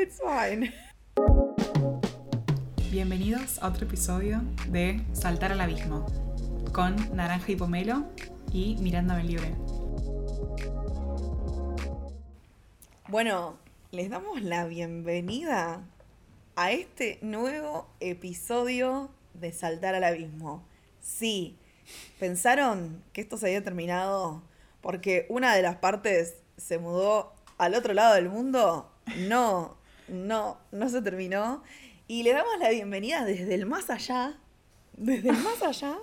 It's fine. Bienvenidos a otro episodio de Saltar al Abismo con Naranja y Pomelo y Miranda Belibre. Bueno, les damos la bienvenida a este nuevo episodio de Saltar al Abismo. Sí, pensaron que esto se había terminado porque una de las partes se mudó al otro lado del mundo. No, no, no se terminó. Y le damos la bienvenida desde el más allá, desde el más allá,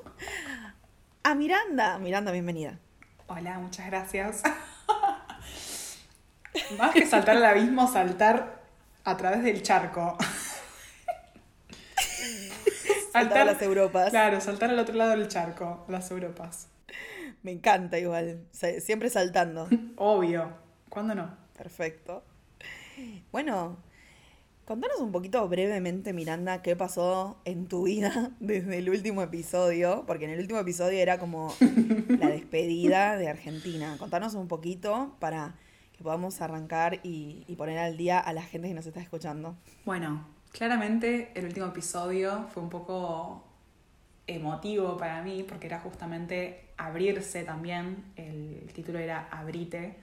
a Miranda. Miranda, bienvenida. Hola, muchas gracias. Más que saltar al abismo, saltar a través del charco. Saltar a las Europas. Claro, saltar al otro lado del charco, las Europas. Me encanta igual, siempre saltando. Obvio. ¿Cuándo no? Perfecto. Bueno, contanos un poquito brevemente, Miranda, qué pasó en tu vida desde el último episodio, porque en el último episodio era como la despedida de Argentina. Contanos un poquito para que podamos arrancar y, y poner al día a la gente que nos está escuchando. Bueno, claramente el último episodio fue un poco emotivo para mí porque era justamente abrirse también, el título era Abrite,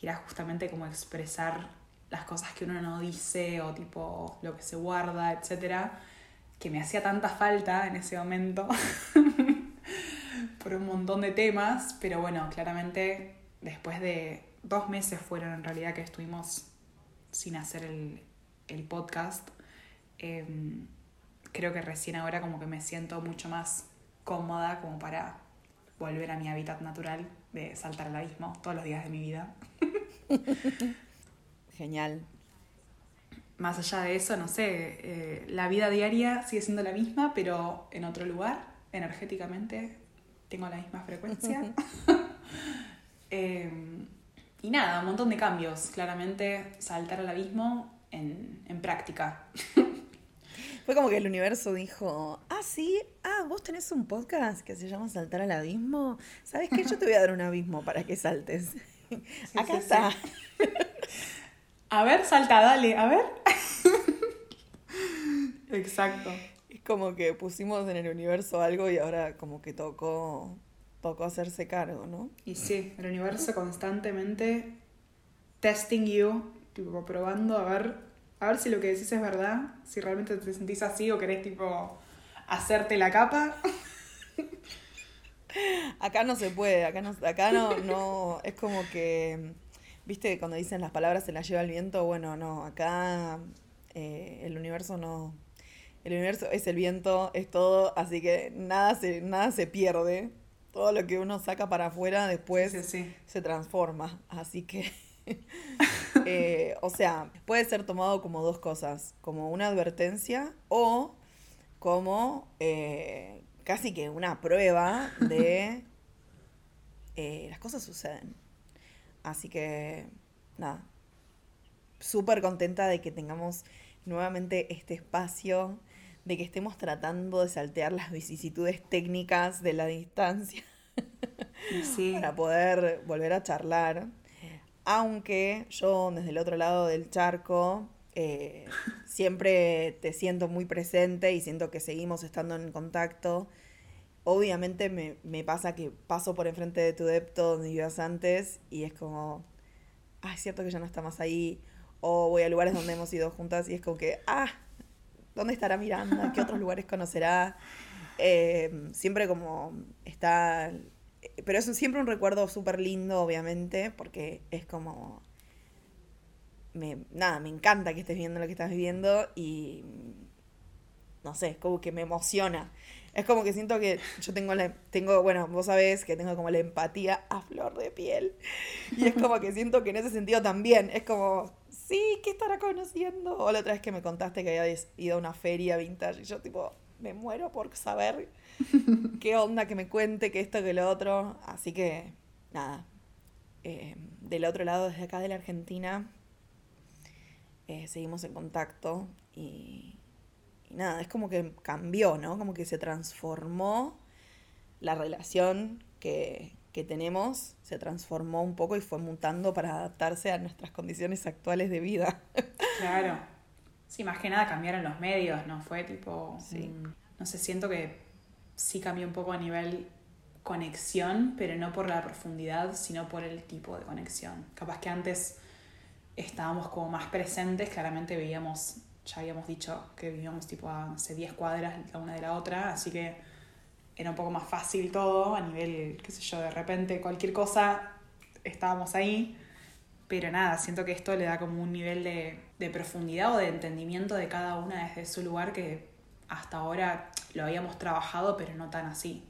y era justamente como expresar las cosas que uno no dice o tipo lo que se guarda, etcétera, que me hacía tanta falta en ese momento por un montón de temas, pero bueno, claramente después de dos meses fueron en realidad que estuvimos sin hacer el, el podcast, em, creo que recién ahora como que me siento mucho más cómoda como para volver a mi hábitat natural de saltar al abismo todos los días de mi vida. Genial. Más allá de eso, no sé, eh, la vida diaria sigue siendo la misma, pero en otro lugar, energéticamente, tengo la misma frecuencia. Em, y nada, un montón de cambios. Claramente, saltar al abismo en, en práctica. Fue como que el universo dijo, ah, sí, ah, vos tenés un podcast que se llama Saltar al Abismo. ¿Sabes qué? Yo te voy a dar un abismo para que saltes. Acá sí, está. A ver, salta, dale, a ver. Exacto. Es como que pusimos en el universo algo y ahora como que tocó, tocó hacerse cargo, ¿no? Y sí, el universo constantemente testing you, tipo probando a ver, a ver si lo que decís es verdad, si realmente te sentís así o querés tipo hacerte la capa. Acá no se puede, acá no, acá no, no, es como que, viste, cuando dicen las palabras se las lleva el viento, bueno, no, acá eh, el universo no, el universo es el viento, es todo, así que nada se, nada se pierde, todo lo que uno saca para afuera después Sí, sí. se transforma, así que, eh, o sea, puede ser tomado como dos cosas, como una advertencia o como eh, casi que una prueba de las cosas suceden. Así que, nada, súper contenta de que tengamos nuevamente este espacio, de que estemos tratando de saltear las vicisitudes técnicas de la distancia sí. para poder volver a charlar. Aunque yo desde el otro lado del charco eh, siempre te siento muy presente y siento que seguimos estando en contacto. Obviamente me, me pasa que paso por enfrente de tu depto donde vivías antes y es como, ah, es cierto que ya no está más ahí. O voy a lugares donde hemos ido juntas y es como que, ah, ¿dónde estará Miranda? ¿Qué otros lugares conocerá? Eh, siempre como está pero es siempre un recuerdo súper lindo, obviamente, porque es como... Me, nada, me encanta que estés viendo lo que estás viviendo y... No sé, como que me emociona. Es como que siento que yo tengo la... Tengo, bueno, vos sabés que tengo como la empatía a flor de piel. Y es como que siento que en ese sentido también. Es como, sí, ¿qué estará conociendo? O la otra vez que me contaste que habías ido a una feria vintage y yo tipo, me muero por saber qué onda, que me cuente, que esto, que lo otro. Así que, nada. Eh, del otro lado, desde acá de la Argentina, eh, seguimos en contacto y, y nada, es como que cambió, ¿no? Como que se transformó la relación que, que tenemos, se transformó un poco y fue mutando para adaptarse a nuestras condiciones actuales de vida. Claro. Sí, más que nada cambiaron los medios, ¿no? Fue tipo. Sí. no sé, siento que sí cambió un poco a nivel conexión, pero no por la profundidad, sino por el tipo de conexión. Capaz que antes estábamos como más presentes, claramente veíamos, ya habíamos dicho que vivíamos tipo a, no sé, 10 cuadras la una de la otra, así que era un poco más fácil todo a nivel, qué sé yo, de repente cualquier cosa estábamos ahí. Pero nada, siento que esto le da como un nivel de, de profundidad o de entendimiento de cada una desde su lugar que hasta ahora lo habíamos trabajado, pero no tan así,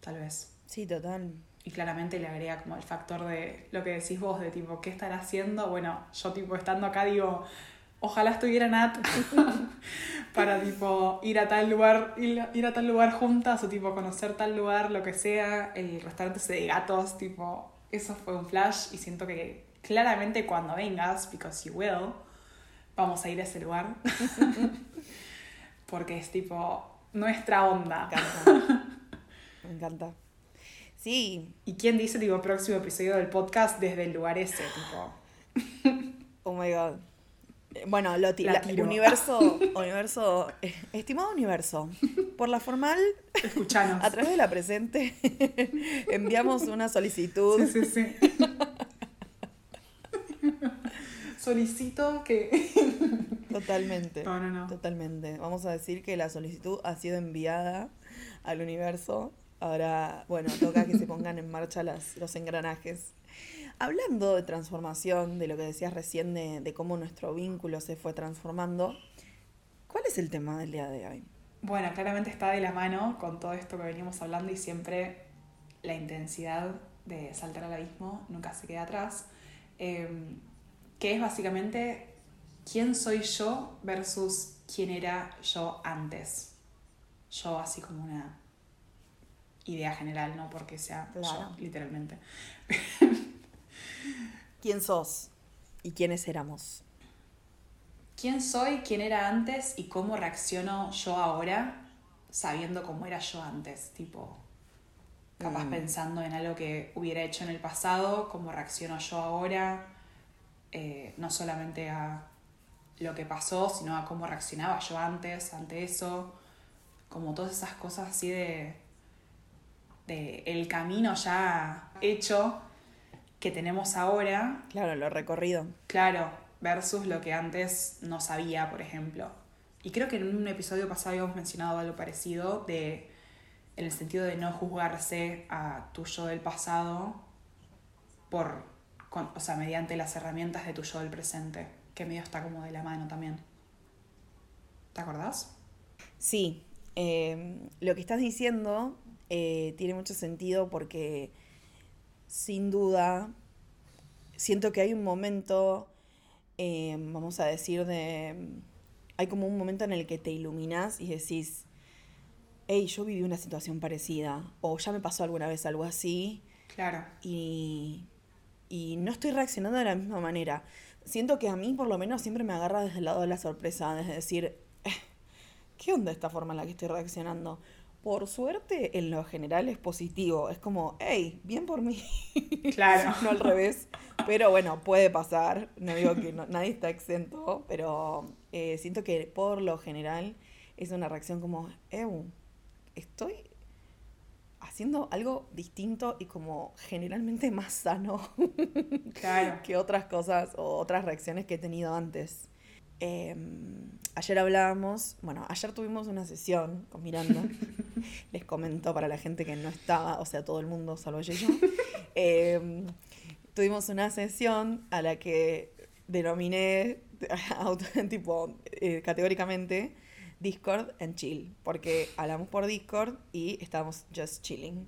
tal vez. Sí, total. Y claramente le agrega como el factor de lo que decís vos, de tipo, ¿qué estará haciendo? Bueno, yo tipo estando acá digo, ojalá estuviera Nat para tipo ir a tal lugar, ir, ir a tal lugar juntas o tipo conocer tal lugar, lo que sea, el restaurante ese de gatos, tipo, eso fue un flash y siento que claramente cuando vengas, because you will, vamos a ir a ese lugar. Porque es tipo nuestra onda. Me encanta. Me encanta. Sí, ¿Y quién dice, tipo, próximo episodio del podcast desde el lugar ese, tipo? oh my god. Bueno, lo La universo, universo, eh, estimado universo, por la formal, Escuchanos. a través de la presente, enviamos una solicitud. Sí, sí, sí. Solicito que. Totalmente. No, no, no. Totalmente. Vamos a decir que la solicitud ha sido enviada al universo. Ahora, bueno, toca que se pongan en marcha las, los engranajes. Hablando de transformación, de lo que decías recién, de, de cómo nuestro vínculo se fue transformando, ¿cuál es el tema del día de hoy? Bueno, claramente está de la mano con todo esto que veníamos hablando y siempre la intensidad de saltar al abismo nunca se queda atrás. Eh, que es básicamente quién soy yo versus quién era yo antes. Yo así como una idea general, no porque sea Claro. yo, literalmente. ¿Quién sos? ¿Y quiénes éramos? ¿Quién soy, quién era antes y cómo reacciono yo ahora sabiendo cómo era yo antes? Tipo, capaz Mm. pensando en algo que hubiera hecho en el pasado, cómo reacciono yo ahora, eh, no solamente a lo que pasó, sino a cómo reaccionaba yo antes ante eso, como todas esas cosas así de, de el camino ya hecho que tenemos ahora Claro, lo recorrido. Claro, versus lo que antes no sabía, por ejemplo. Y creo que en un episodio pasado habíamos mencionado algo parecido de en el sentido de no juzgarse a tu yo del pasado por con- o sea, mediante las herramientas de tu yo del presente, que medio está como de la mano también. ¿Te acordás? Sí, eh, lo que estás diciendo eh, tiene mucho sentido porque sin duda siento que hay un momento, eh, vamos a decir, de... Hay como un momento en el que te iluminas y decís, hey, yo viví una situación parecida o ya me pasó alguna vez algo así Claro. y, y no estoy reaccionando de la misma manera. Siento que a mí por lo menos siempre me agarra desde el lado de la sorpresa, desde decir, "Eh, ¿qué onda esta forma en la que estoy reaccionando? Por suerte, en lo general es positivo. Es como, hey, bien por mí. Claro. no al revés. Pero bueno, puede pasar. No digo que no- nadie está exento, pero eh, siento que por lo general es una reacción como, ew, estoy haciendo algo distinto y como generalmente más sano Claro. que otras cosas o otras reacciones que he tenido antes. Eh, ayer hablábamos, bueno, ayer tuvimos una sesión con Miranda. Les comento para la gente que no estaba, o sea, todo el mundo, salvo ella y yo. Eh, tuvimos una sesión a la que denominé, tipo, eh, categóricamente, Discord and chill, porque hablamos por Discord y estábamos just chilling.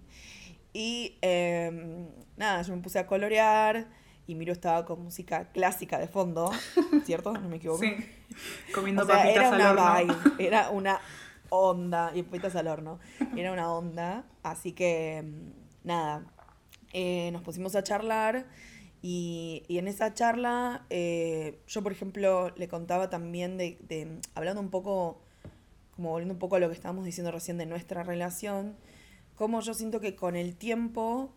Y eh, nada, yo me puse a colorear y Miro estaba con música clásica de fondo, ¿cierto? No me equivoco. Sí. Comiendo O sea, papitas era al una horno. vibe, era una onda, y papitas al horno, era una onda, así que mm, nada, eh, nos pusimos a charlar y, y en esa charla eh, yo por ejemplo le contaba también de, de- hablando un poco, como volviendo un poco a lo que estábamos diciendo recién de nuestra relación, cómo yo siento que con el tiempo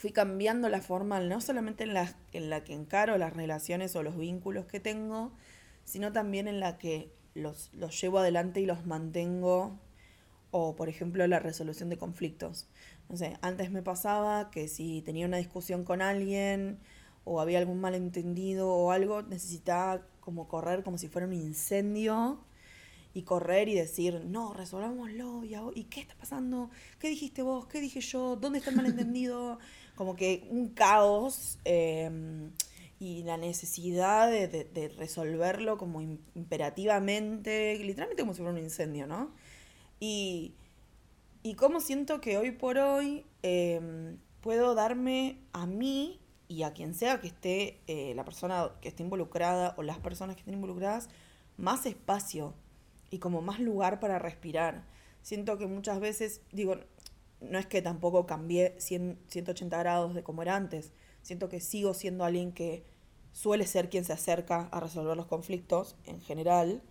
fui cambiando la forma, no solamente en la, en la que encaro las relaciones o los vínculos que tengo, sino también en la que los, los llevo adelante y los mantengo, o por ejemplo la resolución de conflictos. No sé, antes me pasaba que si tenía una discusión con alguien o había algún malentendido o algo, necesitaba como correr como si fuera un incendio y correr y decir, no, resolvámoslo, ¿y, ¿y qué está pasando? ¿Qué dijiste vos? ¿Qué dije yo? ¿Dónde está el malentendido? Como que un caos em, y la necesidad de, resolverlo como imperativamente, literalmente como si fuera un incendio, ¿no? Y, y cómo siento que hoy por hoy em, puedo darme a mí y a quien sea que esté, eh, la persona que esté involucrada o las personas que estén involucradas, más espacio y como más lugar para respirar. Siento que muchas veces, digo, no es que tampoco cambié 180 grados de como era antes, siento que sigo siendo alguien que suele ser quien se acerca a resolver los conflictos en general,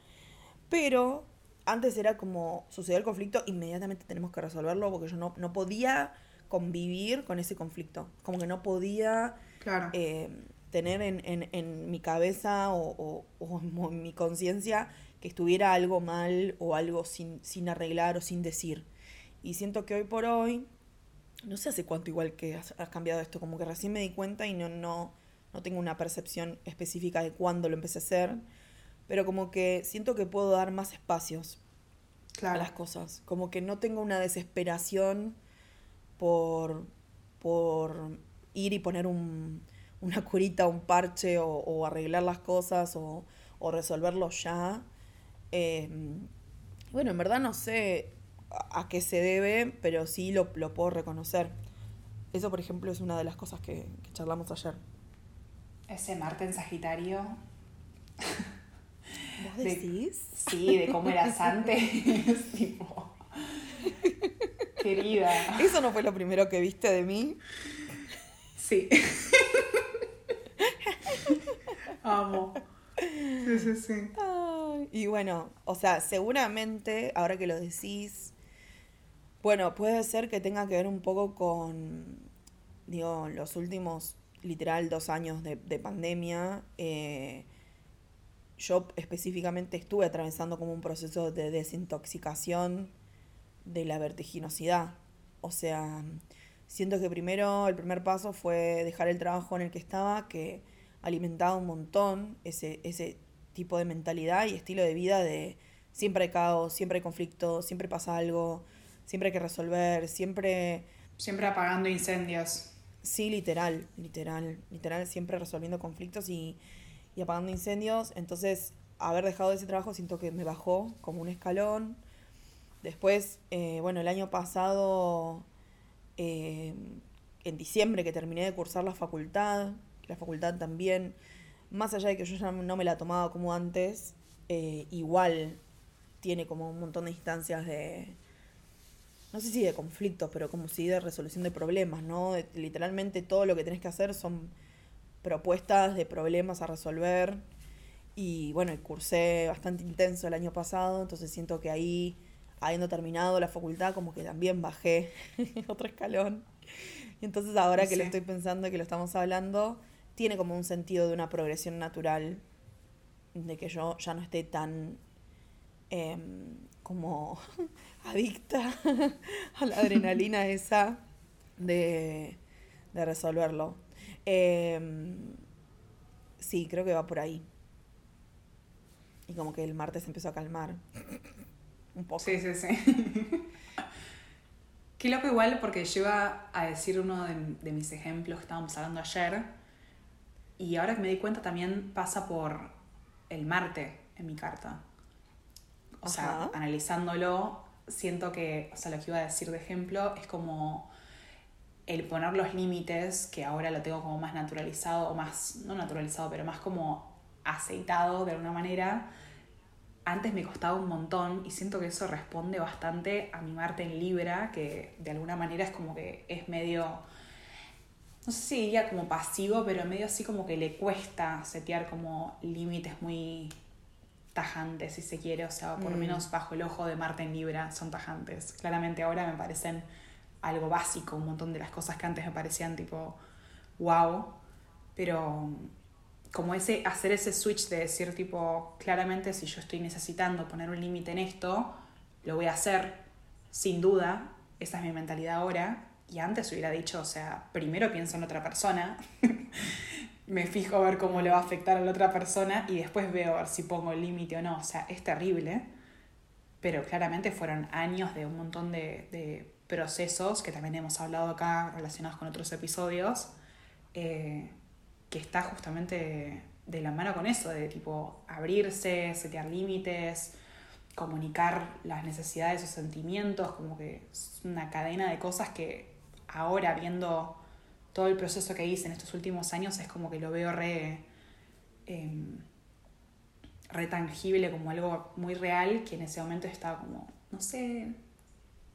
pero antes era como sucedió el conflicto, inmediatamente tenemos que resolverlo porque yo no, no podía convivir con ese conflicto, como que no podía eh, tener en, en, en, mi cabeza o, o en mi conciencia que estuviera algo mal o algo sin, sin arreglar o sin decir. Y siento que hoy por hoy, no sé hace cuánto igual que has, cambiado esto, como que recién me di cuenta y no, no, no tengo una percepción específica de cuándo lo empecé a hacer, pero como que siento que puedo dar más espacios a las cosas, como que no tengo una desesperación por, por ir y poner un, una curita, un parche o, arreglar las cosas o, o resolverlo ya. Em, bueno, en verdad no sé a, qué se debe, pero sí lo, lo, puedo reconocer. Eso, por ejemplo, es una de las cosas que, charlamos ayer. Ese Marte en Sagitario. ¿Vos decís? sí, de cómo eras antes. tipo. Querida. ¿Eso no fue lo primero que viste de mí? Sí. Amo. Sí, sí, sí. y bueno, o sea, seguramente, ahora que lo decís, bueno, puede ser que tenga que ver un poco con, digo, los últimos, literal, dos años de, pandemia. Eh, yo específicamente estuve atravesando como un proceso de desintoxicación de la vertiginosidad. O sea, siento que primero, el primer paso fue dejar el trabajo en el que estaba, que alimentaba un montón ese, ese tipo de mentalidad y estilo de vida de siempre hay caos, siempre hay conflicto, siempre pasa algo, siempre hay que resolver, siempre... Siempre apagando incendios. Sí, literal, literal, literal, siempre resolviendo conflictos y, y apagando incendios. Entonces, haber dejado ese trabajo siento que me bajó como un escalón. Después, eh, bueno, el año pasado, eh, en diciembre que terminé de cursar la facultad, la facultad también, más allá de que yo ya no me la tomaba como antes, eh, igual tiene como un montón de instancias de, no sé si de conflictos, pero como si de resolución de problemas, ¿no? literalmente todo lo que tenés que hacer son propuestas de problemas a resolver. Y bueno, cursé bastante intenso el año pasado, entonces siento que ahí, habiendo terminado la facultad, como que también bajé otro escalón. Y entonces ahora que lo estoy pensando y que lo estamos hablando, tiene como un sentido de una progresión natural, de que yo ya no esté tan em, como adicta a la adrenalina esa de, resolverlo. Em, sí, creo que va por ahí. Y como que el martes empezó a calmar. Un poco. Sí, sí, sí. Qué loco igual porque yo iba a decir uno de, de mis ejemplos que estábamos hablando ayer, y ahora que me di cuenta también pasa por el Marte en mi carta. O sea, analizándolo, siento que, o sea, lo que iba a decir de ejemplo es como el poner los límites, que ahora lo tengo como más naturalizado, o más, no naturalizado, pero más como aceitado de alguna manera. Antes me costaba un montón y siento que eso responde bastante a mi Marte en Libra, que de alguna manera es como que es medio no sé si diría como pasivo, pero medio así como que le cuesta setear como límites muy tajantes, si se quiere, o sea, por lo mm. menos bajo el ojo de Marte en Libra son tajantes. Claramente ahora me parecen algo básico, un montón de las cosas que antes me parecían tipo wow, pero como ese, hacer ese switch de decir tipo, claramente si yo estoy necesitando poner un límite en esto, lo voy a hacer, sin duda, esa es mi mentalidad ahora, y antes hubiera dicho, o sea, primero pienso en otra persona, me fijo a ver cómo le va a afectar a la otra persona y después veo a ver si pongo el límite o no, o sea, es terrible, pero claramente fueron años de un montón de, de procesos que también hemos hablado acá relacionados con otros episodios. Eh, que está justamente de la mano con eso, de tipo abrirse, setear límites, comunicar las necesidades o sentimientos, como que es una cadena de cosas que ahora viendo todo el proceso que hice en estos últimos años es como que lo veo re, em, re tangible, como algo muy real, que en ese momento estaba como, no sé,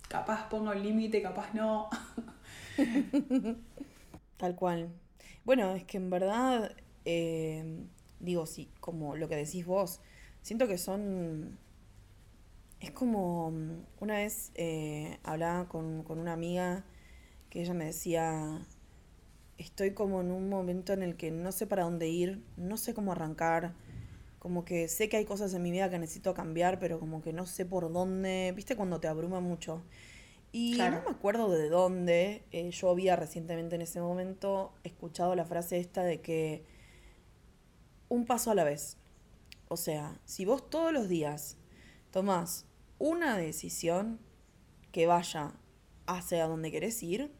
capaz pongo el límite, capaz no. Tal cual. Bueno, es que en verdad, eh, digo, sí, como lo que decís vos, siento que son... Es como, una vez eh, hablaba con, con una amiga que ella me decía, estoy como en un momento en el que no sé para dónde ir, no sé cómo arrancar, como que sé que hay cosas en mi vida que necesito cambiar, pero como que no sé por dónde, viste cuando te abruma mucho. Y no me acuerdo de dónde, eh, yo había recientemente en ese momento escuchado la frase esta de que un paso a la vez. O sea, si vos todos los días tomás una decisión que vaya hacia donde querés ir,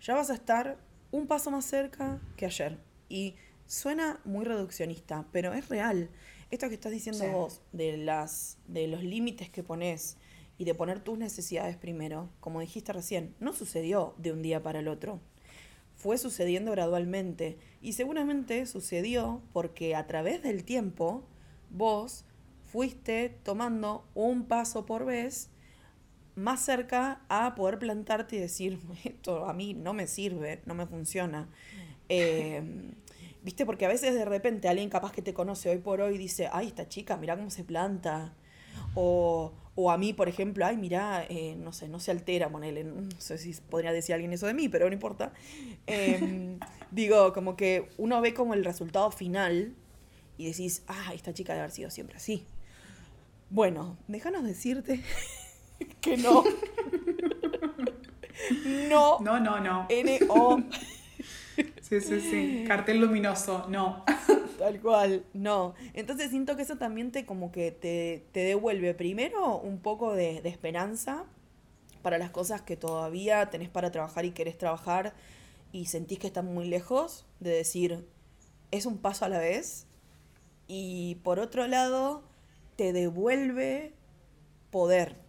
ya vas a estar un paso más cerca que ayer. Y suena muy reduccionista, pero es real. Esto que estás diciendo vos, de, las, de los límites que pones, y de poner tus necesidades primero, como dijiste recién, no sucedió de un día para el otro. Fue sucediendo gradualmente y seguramente sucedió porque a través del tiempo vos fuiste tomando un paso por vez más cerca a poder plantarte y decir, esto a mí no me sirve, no me funciona. Em, ¿Viste? Porque a veces de repente alguien capaz que te conoce hoy por hoy dice, ay, esta chica, mira cómo se planta. O, o a mí, por ejemplo, ay, mira, eh, no sé, no se altera, ponele, no sé si podría decir alguien eso de mí, pero no importa. Em, digo, como que uno ve como el resultado final y decís, ah, esta chica debe haber sido siempre así. Bueno, déjanos decirte que no. no. No, no, no. N-O. sí, sí, sí. Cartel luminoso, no. Tal cual, no. Entonces siento que eso también te como que te, devuelve primero un poco de, esperanza para las cosas que todavía tenés para trabajar y querés trabajar y sentís que están muy lejos, de decir, es un paso a la vez. Y por otro lado, te devuelve poder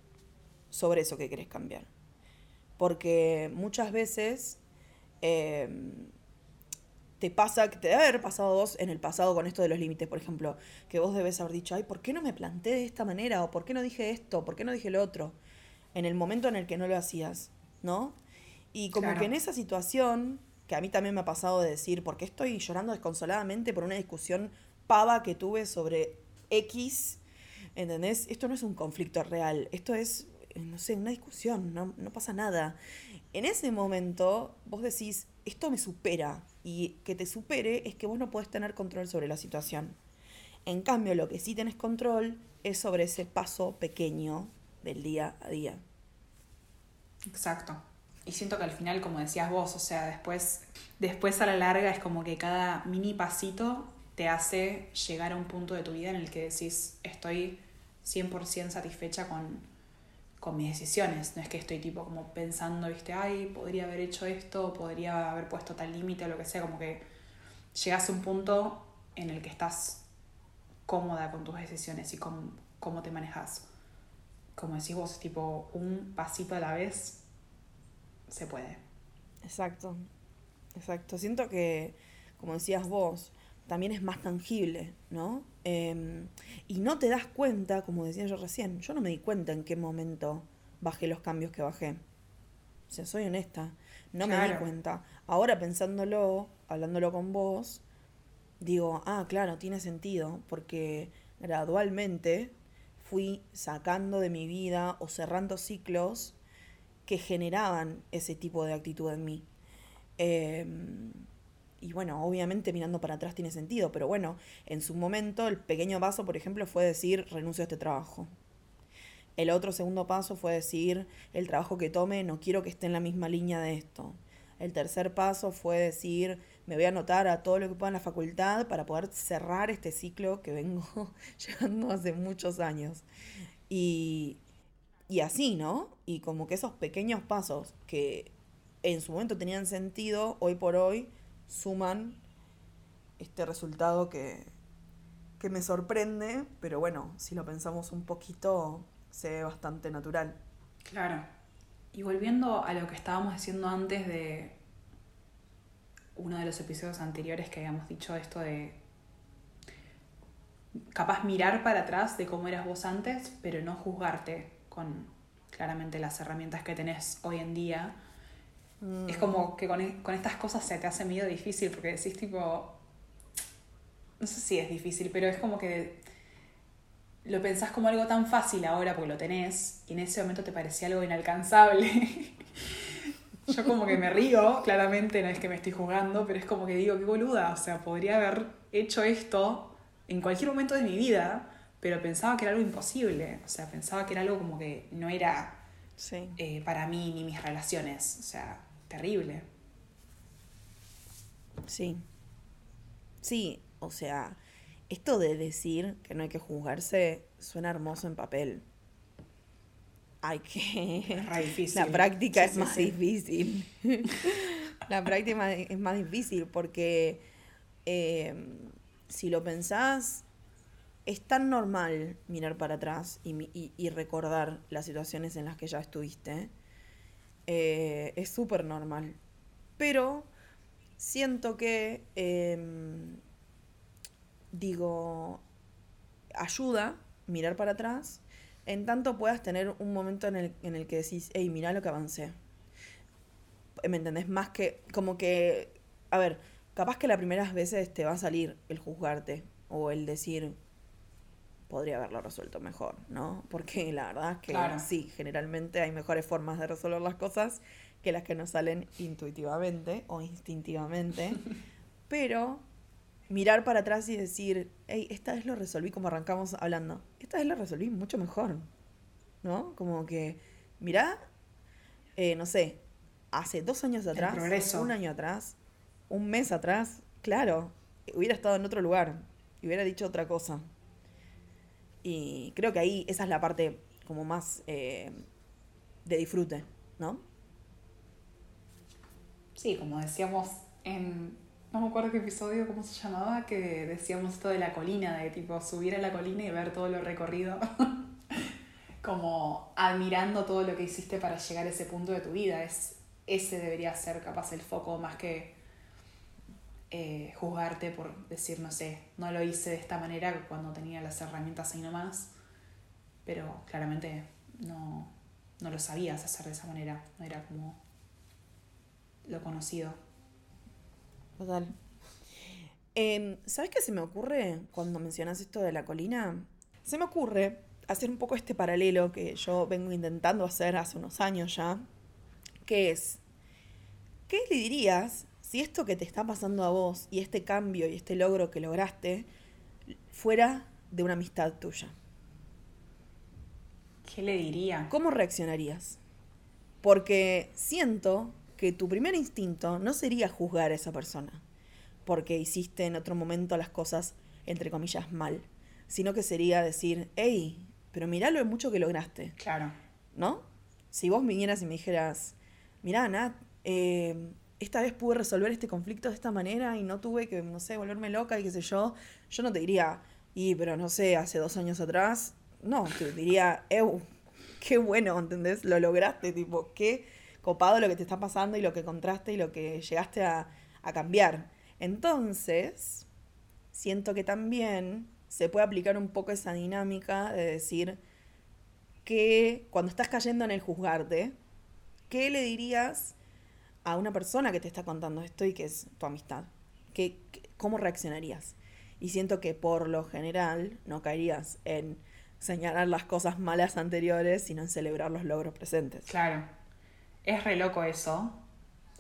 sobre eso que querés cambiar. Porque muchas veces em, te pasa, que te debe haber pasado vos en el pasado con esto de los límites, por ejemplo, que vos debes haber dicho, ay, ¿por qué no me planté de esta manera? ¿O por qué no dije esto? ¿Por qué no dije lo otro? En el momento en el que no lo hacías, ¿no? Y como que en esa situación, que a mí también me ha pasado de decir, ¿por qué estoy llorando desconsoladamente por una discusión pava que tuve sobre X? ¿Entendés? Esto no es un conflicto real, esto es, no sé, una discusión, no, no pasa nada. En ese momento vos decís, esto me supera, y que te supere es que vos no podés tener control sobre la situación. En cambio, lo que sí tenés control es sobre ese paso pequeño del día a día. Exacto. Y siento que al final, como decías vos, o sea, después, después a la larga es como que cada mini pasito te hace llegar a un punto de tu vida en el que decís, estoy 100% satisfecha con, con mis decisiones. No es que estoy tipo como pensando, viste, ay, podría haber hecho esto, podría haber puesto tal límite o lo que sea, como que llegas a un punto en el que estás cómoda con tus decisiones y con cómo te manejas. Como decís vos, tipo un pasito a la vez se puede. Exacto, exacto. Siento que, como decías vos, también es más tangible, ¿no? Em, y no te das cuenta, como decía yo recién, yo no me di cuenta en qué momento bajé los cambios que bajé. O sea, soy honesta, no me di cuenta. Ahora pensándolo, hablándolo con vos, digo, ah, claro, tiene sentido, porque gradualmente fui sacando de mi vida o cerrando ciclos que generaban ese tipo de actitud en mí. Em, y bueno, obviamente mirando para atrás tiene sentido, pero bueno, en su momento el pequeño paso, por ejemplo, fue decir renuncio a este trabajo. El otro segundo paso fue decir el trabajo que tome no quiero que esté en la misma línea de esto. El tercer paso fue decir me voy a anotar a todo lo que pueda en la facultad para poder cerrar este ciclo que vengo llevando hace muchos años. Y, y así, ¿no? Y como que esos pequeños pasos que en su momento tenían sentido, hoy por hoy suman este resultado que, que me sorprende, pero bueno, si lo pensamos un poquito, se ve bastante natural. Claro. Y volviendo a lo que estábamos diciendo antes de uno de los episodios anteriores que habíamos dicho esto de capaz mirar para atrás de cómo eras vos antes, pero no juzgarte con claramente las herramientas que tenés hoy en día. Mm. Es como que con, con, estas cosas se te hace medio difícil porque decís tipo, no sé si es difícil, pero es como que lo pensás como algo tan fácil ahora porque lo tenés y en ese momento te parecía algo inalcanzable. Yo como que me río, claramente no es que me estoy jugando, pero es como que digo, qué boluda, o sea, podría haber hecho esto en cualquier momento de mi vida, pero pensaba que era algo imposible, o sea, pensaba que era algo como que no era eh, para mí ni mis relaciones, o sea, terrible. Sí. Sí, o sea, esto de decir que no hay que juzgarse suena hermoso en papel. Hay que... La práctica es más difícil. La práctica es más difícil porque em, si lo pensás, es tan normal mirar para atrás y, recordar las situaciones en las que ya estuviste. Eh, es súper normal. Pero siento que em, digo, ayuda mirar para atrás, en tanto puedas tener un momento en el, en el que decís, hey, mira lo que avancé. ¿Me entendés? Más que, como que, a ver, capaz que las primeras veces te va a salir el juzgarte o el decir, podría haberlo resuelto mejor, ¿no? Porque la verdad es que sí, generalmente hay mejores formas de resolver las cosas que las que nos salen intuitivamente o instintivamente. Pero mirar para atrás y decir, hey, esta vez lo resolví como arrancamos hablando. Esta vez lo resolví mucho mejor. ¿No? Como que, mirá, eh, no sé, hace dos años atrás, un año atrás, un mes atrás, claro, hubiera estado en otro lugar y hubiera dicho otra cosa. Y creo que ahí esa es la parte como más eh, de disfrute, ¿no? Sí, como decíamos en no me acuerdo qué episodio, cómo se llamaba, que decíamos esto de la colina, de tipo subir a la colina y ver todo lo recorrido, como admirando todo lo que hiciste para llegar a ese punto de tu vida. Es, ese debería ser capaz el foco más que eh, juzgarte por decir, no sé, no lo hice de esta manera cuando tenía las herramientas ahí nomás, pero claramente no, no lo sabías hacer de esa manera, no era como lo conocido. Total. Em, ¿Sabes qué se me ocurre cuando mencionas esto de la colina? Se me ocurre hacer un poco este paralelo que yo vengo intentando hacer hace unos años ya, que es, ¿qué le dirías si esto que te está pasando a vos y este cambio y este logro que lograste fuera de una amistad tuya? ¿Qué le diría? ¿Cómo reaccionarías? Porque siento que tu primer instinto no sería juzgar a esa persona, porque hiciste en otro momento las cosas, entre comillas, mal, sino que sería decir, hey, pero mirá lo mucho que lograste. Claro. ¿No? Si vos vinieras y me dijeras, mirá, Nat, eh, esta vez pude resolver este conflicto de esta manera y no tuve que, no sé, volverme loca y qué sé yo, yo no te diría, y pero no sé, hace dos años atrás, no, te diría, ew, qué bueno, ¿entendés? Lo lograste, tipo, qué copado lo que te está pasando y lo que contraste y lo que llegaste a, cambiar. Entonces, siento que también se puede aplicar un poco esa dinámica de decir que cuando estás cayendo en el juzgarte, ¿qué le dirías a una persona que te está contando esto y que es tu amistad? ¿Qué, cómo reaccionarías? Y siento que por lo general no caerías en señalar las cosas malas anteriores, sino en celebrar los logros presentes. Claro es re loco eso.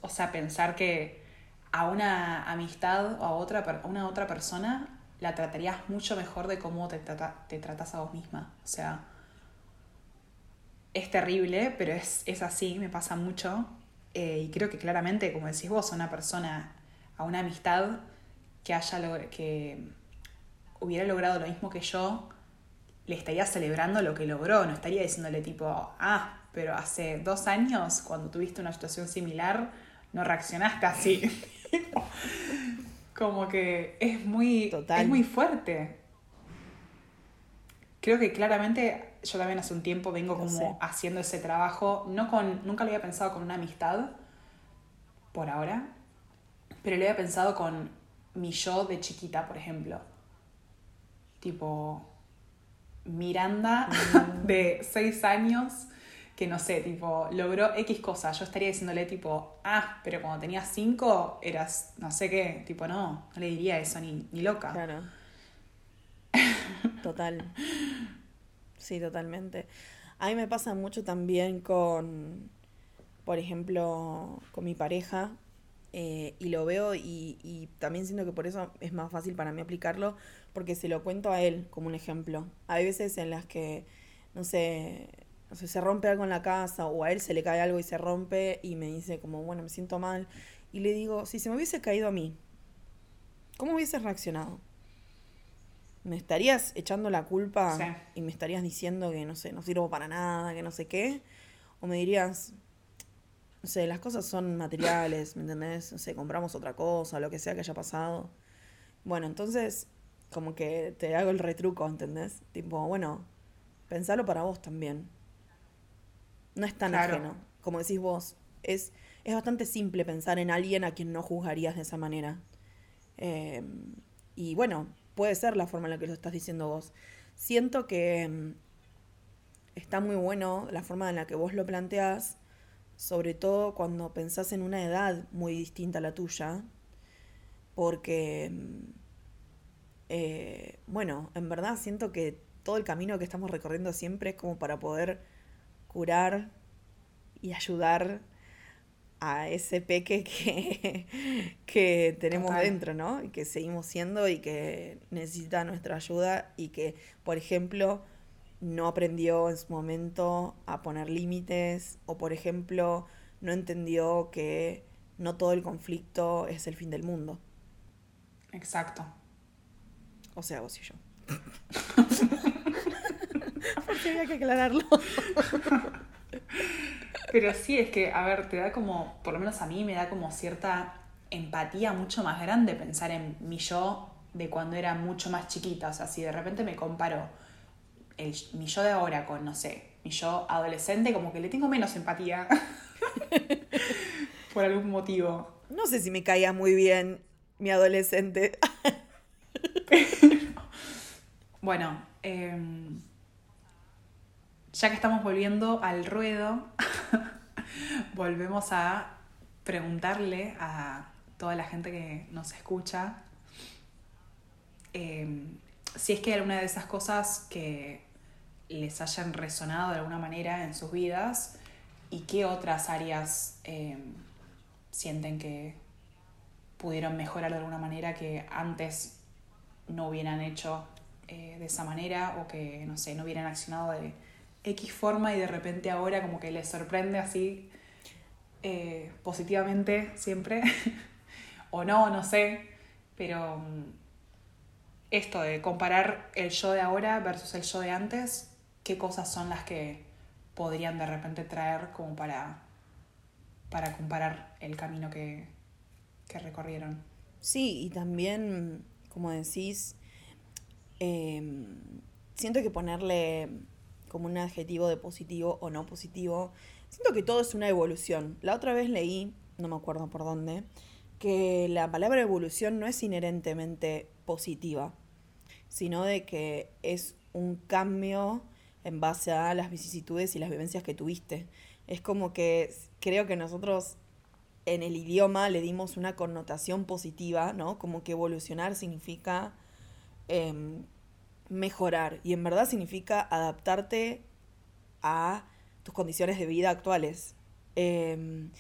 O sea, pensar que a una amistad o a, otra, una otra persona la tratarías mucho mejor de cómo te, te tratas a vos misma. O sea, es terrible, pero es, así, me pasa mucho. Eh, y creo que claramente, como decís vos, a una persona, a una amistad que haya que hubiera logrado lo mismo que yo, le estaría celebrando lo que logró, no estaría diciéndole tipo, ah, pero hace dos años, cuando tuviste una situación similar, no reaccionaste así. Como que es muy, es muy fuerte. Creo que claramente yo también hace un tiempo vengo como haciendo ese trabajo, no con, nunca lo había pensado con una amistad, por ahora, pero lo había pensado con mi yo de chiquita, por ejemplo. Tipo, Miranda mm. de seis años que no sé, tipo, logró X cosa. Yo estaría diciéndole tipo, ah, pero cuando tenías cinco eras no sé qué, tipo, no, no le diría eso ni, ni loca. Claro. Total. Sí, totalmente. A mí me pasa mucho también con, por ejemplo, con mi pareja, eh, y lo veo y, también siento que por eso es más fácil para mí aplicarlo, porque se lo cuento a él como un ejemplo. Hay veces en las que, no sé, se rompe algo en la casa o a él se le cae algo y se rompe y me dice como, bueno, me siento mal. Y le digo, si se me hubiese caído a mí, ¿cómo hubieses reaccionado? ¿Me estarías echando la culpa y me estarías diciendo que, no sé, no sirvo para nada, que no sé qué? ¿O me dirías, no sé, las cosas son materiales, ¿me entendés? No sé, compramos otra cosa, lo que sea que haya pasado. Bueno, entonces, como que te hago el retruco, ¿entendés? Tipo, bueno, pensalo para vos también. No es tan ajeno, como decís vos. Es, es bastante simple pensar en alguien a quien no juzgarías de esa manera. Em, y bueno, puede ser la forma en la que lo estás diciendo vos. Siento que em, está muy bueno la forma en la que vos lo planteás sobre todo cuando pensás en una edad muy distinta a la tuya, porque, eh, bueno, en verdad siento que todo el camino que estamos recorriendo siempre es como para poder curar y ayudar a ese peque que, que tenemos dentro, ¿no? Y que seguimos siendo y que necesita nuestra ayuda y que, por ejemplo, no aprendió en su momento a poner límites o, por ejemplo, no entendió que no todo el conflicto es el fin del mundo. Exacto. O sea, vos y yo. Porque había que aclararlo. Pero sí, es que, a ver, te da como, por lo menos a mí me da como cierta empatía mucho más grande pensar en mi yo de cuando era mucho más chiquita. O sea, si de repente me comparo el, mi yo de ahora con, no sé, mi yo adolescente, como que le tengo menos empatía. Por algún motivo. No sé si me caía muy bien mi adolescente. bueno, em, ya que estamos volviendo al ruedo, volvemos a preguntarle a toda la gente que nos escucha em, si es que alguna de esas cosas que les hayan resonado de alguna manera en sus vidas y qué otras áreas eh, sienten que pudieron mejorar de alguna manera que antes no hubieran hecho eh, de esa manera o que, no sé, no hubieran accionado de X forma y de repente ahora como que les sorprende así eh, positivamente siempre o no, no sé, pero mm, esto de comparar el yo de ahora versus el yo de antes, qué cosas son las que podrían de repente traer como para, para comparar el camino que, recorrieron. Sí, y también, como decís, em, siento que ponerle como un adjetivo de positivo o no positivo, siento que todo es una evolución. La otra vez leí, no me acuerdo por dónde, que la palabra evolución no es inherentemente positiva sino de que es un cambio en base a las vicisitudes y las vivencias que tuviste. Es como que creo que nosotros en el idioma le dimos una connotación positiva, ¿no? Como que evolucionar significa em, mejorar y en verdad significa adaptarte a tus condiciones de vida actuales. Em,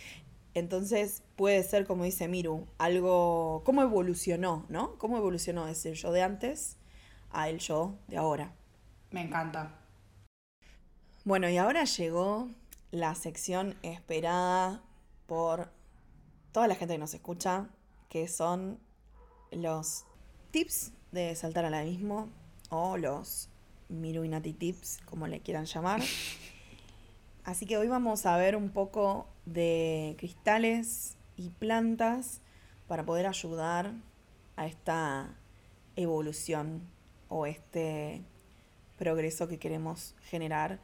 Entonces puede ser, como dice Miru, algo, cómo evolucionó, ¿no? ¿Cómo evolucionó ese yo de antes a el yo de ahora? Me encanta. Bueno, y ahora llegó la sección esperada por toda la gente que nos escucha, que son los tips de saltar al abismo o los Miruinati tips, como le quieran llamar. Así que hoy vamos a ver un poco de cristales y plantas para poder ayudar a esta evolución o este progreso que queremos generar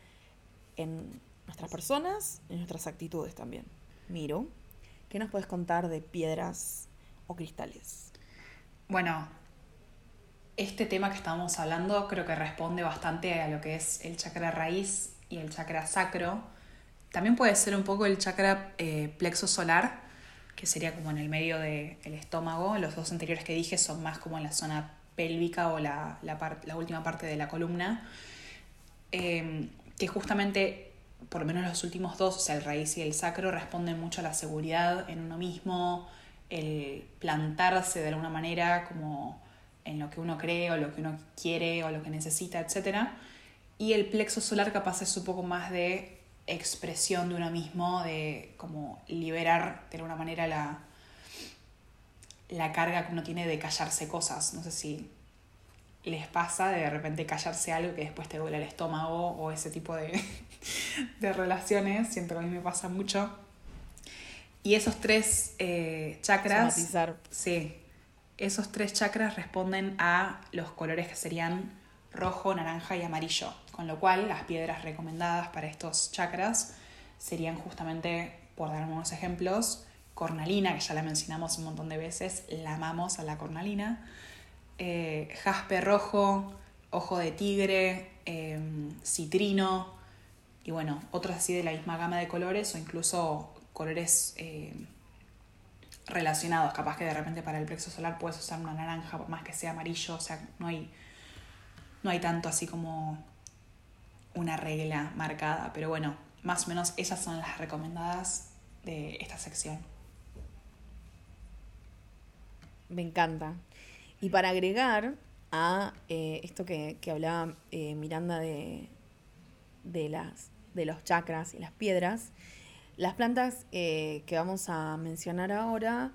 en nuestras personas y en nuestras actitudes también. Miro, ¿qué nos puedes contar de piedras o cristales? Bueno, este tema que estamos hablando creo que responde bastante a lo que es el chakra raíz y el chakra sacro. También puede ser un poco el chakra eh, plexo solar, que sería como en el medio del estómago. Los dos anteriores que dije son más como en la zona pélvica o la, la, última parte de la columna. Eh, que justamente, por lo menos los últimos dos, o sea, el raíz y el sacro, responden mucho a la seguridad en uno mismo, el plantarse de alguna manera como en lo que uno cree o lo que uno quiere o lo que necesita, etc. Y el plexo solar capaz es un poco más de expresión de uno mismo, de como liberar de alguna manera la, la carga que uno tiene de callarse cosas. No sé si les pasa de de repente callarse algo que después te duele el estómago o ese tipo de, de relaciones. Siento que a mí me pasa mucho. Y esos tres eh, chakras. Sí. Esos tres chakras responden a los colores que serían rojo, naranja y amarillo. Con lo cual, las piedras recomendadas para estos chakras serían justamente, por dar unos ejemplos, cornalina, que ya la mencionamos un montón de veces, la amamos a la cornalina, eh, jaspe rojo, ojo de tigre, em, citrino y bueno, otros así de la misma gama de colores o incluso colores eh, relacionados. Capaz que de repente para el plexo solar puedes usar una naranja por más que sea amarillo, o sea, no hay, no hay tanto así como una regla marcada, pero bueno, más o menos esas son las recomendadas de esta sección. Me encanta. Y para agregar a eh, esto que, hablaba eh, Miranda de, de, las, de los chakras y las piedras, las plantas eh, que vamos a mencionar ahora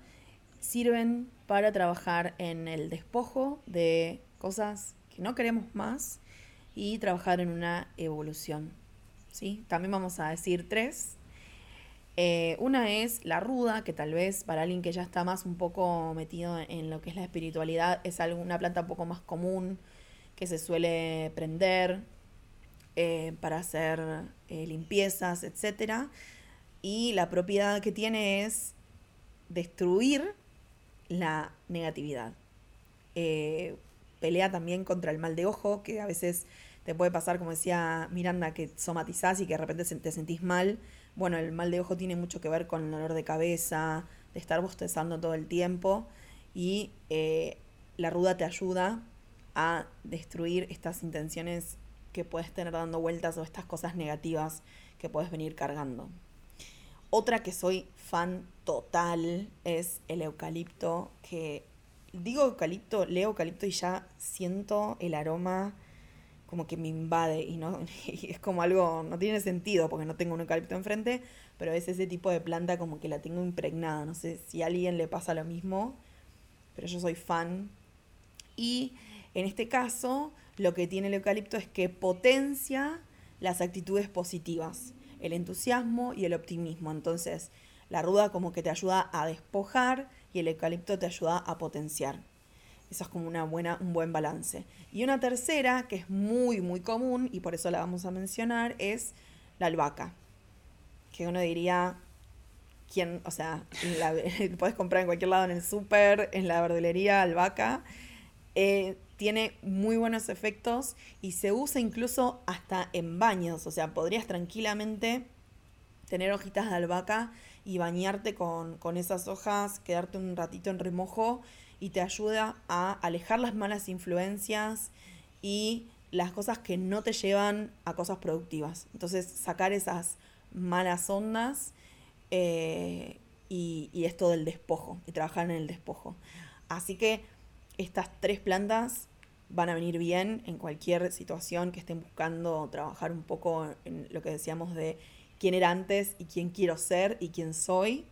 sirven para trabajar en el despojo de cosas no queremos más y trabajar en una evolución. ¿sí? También vamos a decir tres eh, una es la ruda, que tal vez para alguien que ya está más un poco metido en lo que es la espiritualidad, es una planta un poco más común, que se suele prender eh, para hacer eh, limpiezas, etc. Y la propiedad que tiene es destruir la negatividad. Pelea también contra el mal de ojo, que a veces te puede pasar, como decía Miranda, que somatizás y que de repente te sentís mal bueno, el mal de ojo tiene mucho que ver con el dolor de cabeza, de estar bostezando todo el tiempo y eh, la ruda te ayuda a destruir estas intenciones que puedes tener dando vueltas o estas cosas negativas que puedes venir cargando. Otra que soy fan total es el eucalipto, que digo eucalipto, leo eucalipto y ya siento el aroma como que me invade y no es como algo, no tiene sentido porque no tengo un eucalipto enfrente, pero es ese tipo de planta como que la tengo impregnada. No sé si a alguien le pasa lo mismo, pero yo soy fan. Y en este caso, lo que tiene el eucalipto es que potencia las actitudes positivas, el entusiasmo y el optimismo. Entonces, la ruda como que te ayuda a despojar y el eucalipto te ayuda a potenciar. Eso es como una buena, un buen balance. Y una tercera, que es muy, muy común, y por eso la vamos a mencionar, es la albahaca. Que uno diría, ¿quién? O sea, puedes comprar en cualquier lado, en el súper, en la verdulería, albahaca. Eh, tiene muy buenos efectos y se usa incluso hasta en baños. O sea, podrías tranquilamente tener hojitas de albahaca y bañarte con, con esas hojas, quedarte un ratito en remojo y te ayuda a alejar las malas influencias y las cosas que no te llevan a cosas productivas. Entonces, sacar esas malas ondas eh, y, y esto del despojo, y trabajar en el despojo. Así que estas tres plantas van a venir bien en cualquier situación que estén buscando trabajar un poco en lo que decíamos de quién era antes y quién quiero ser y quién soy.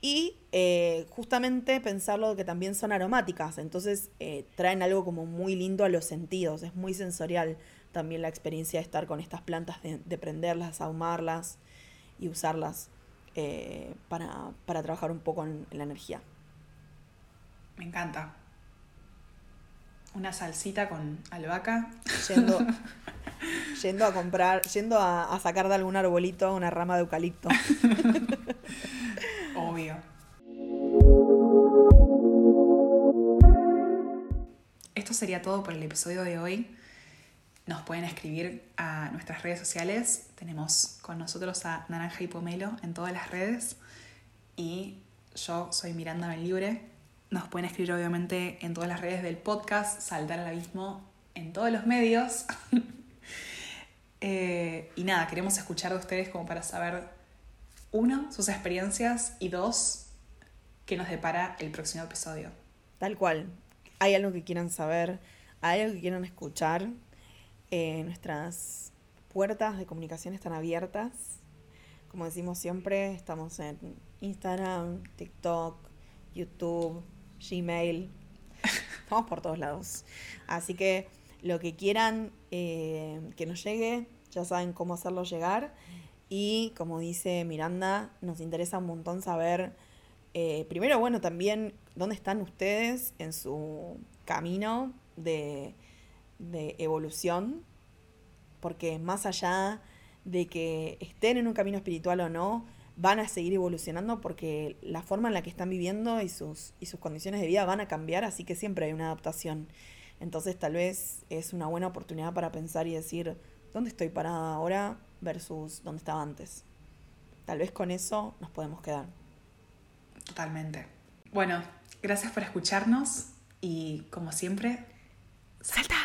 Y eh, justamente pensarlo que también son aromáticas, entonces eh, traen algo como muy lindo a los sentidos, es muy sensorial también la experiencia de estar con estas plantas, de, prenderlas, ahumarlas y usarlas eh, para, trabajar un poco en la energía. Me encanta. Una salsita con albahaca. Yendo, yendo a comprar, yendo a, sacar de algún arbolito una rama de eucalipto. Obvio. Esto sería todo por el episodio de hoy. Nos pueden escribir a nuestras redes sociales. Tenemos con nosotros a Naranja y Pomelo en todas las redes. Y yo soy Miranda Libre. Nos pueden escribir obviamente en todas las redes del podcast, Saltar al Abismo en todos los medios. Eh, y nada, queremos escuchar de ustedes como para saber, uno, sus experiencias y dos, qué nos depara el próximo episodio. Tal cual. ¿Hay algo que quieran saber? ¿Hay algo que quieran escuchar? Eh, nuestras puertas de comunicación están abiertas. Como decimos siempre, estamos en Instagram, TikTok, YouTube, Gmail. Estamos por todos lados. Así que lo que quieran eh, que nos llegue, ya saben cómo hacerlo llegar. Y como dice Miranda, nos interesa un montón saber, eh, primero, bueno, también dónde están ustedes en su camino de, de evolución. Porque más allá de que estén en un camino espiritual o no, van a seguir evolucionando porque la forma en la que están viviendo y sus, y sus condiciones de vida van a cambiar, así que siempre hay una adaptación. Entonces tal vez es una buena oportunidad para pensar y decir, ¿dónde estoy parada ahora versus dónde estaba antes? Tal vez con eso nos podemos quedar. Totalmente. Bueno, gracias por escucharnos y como siempre, salta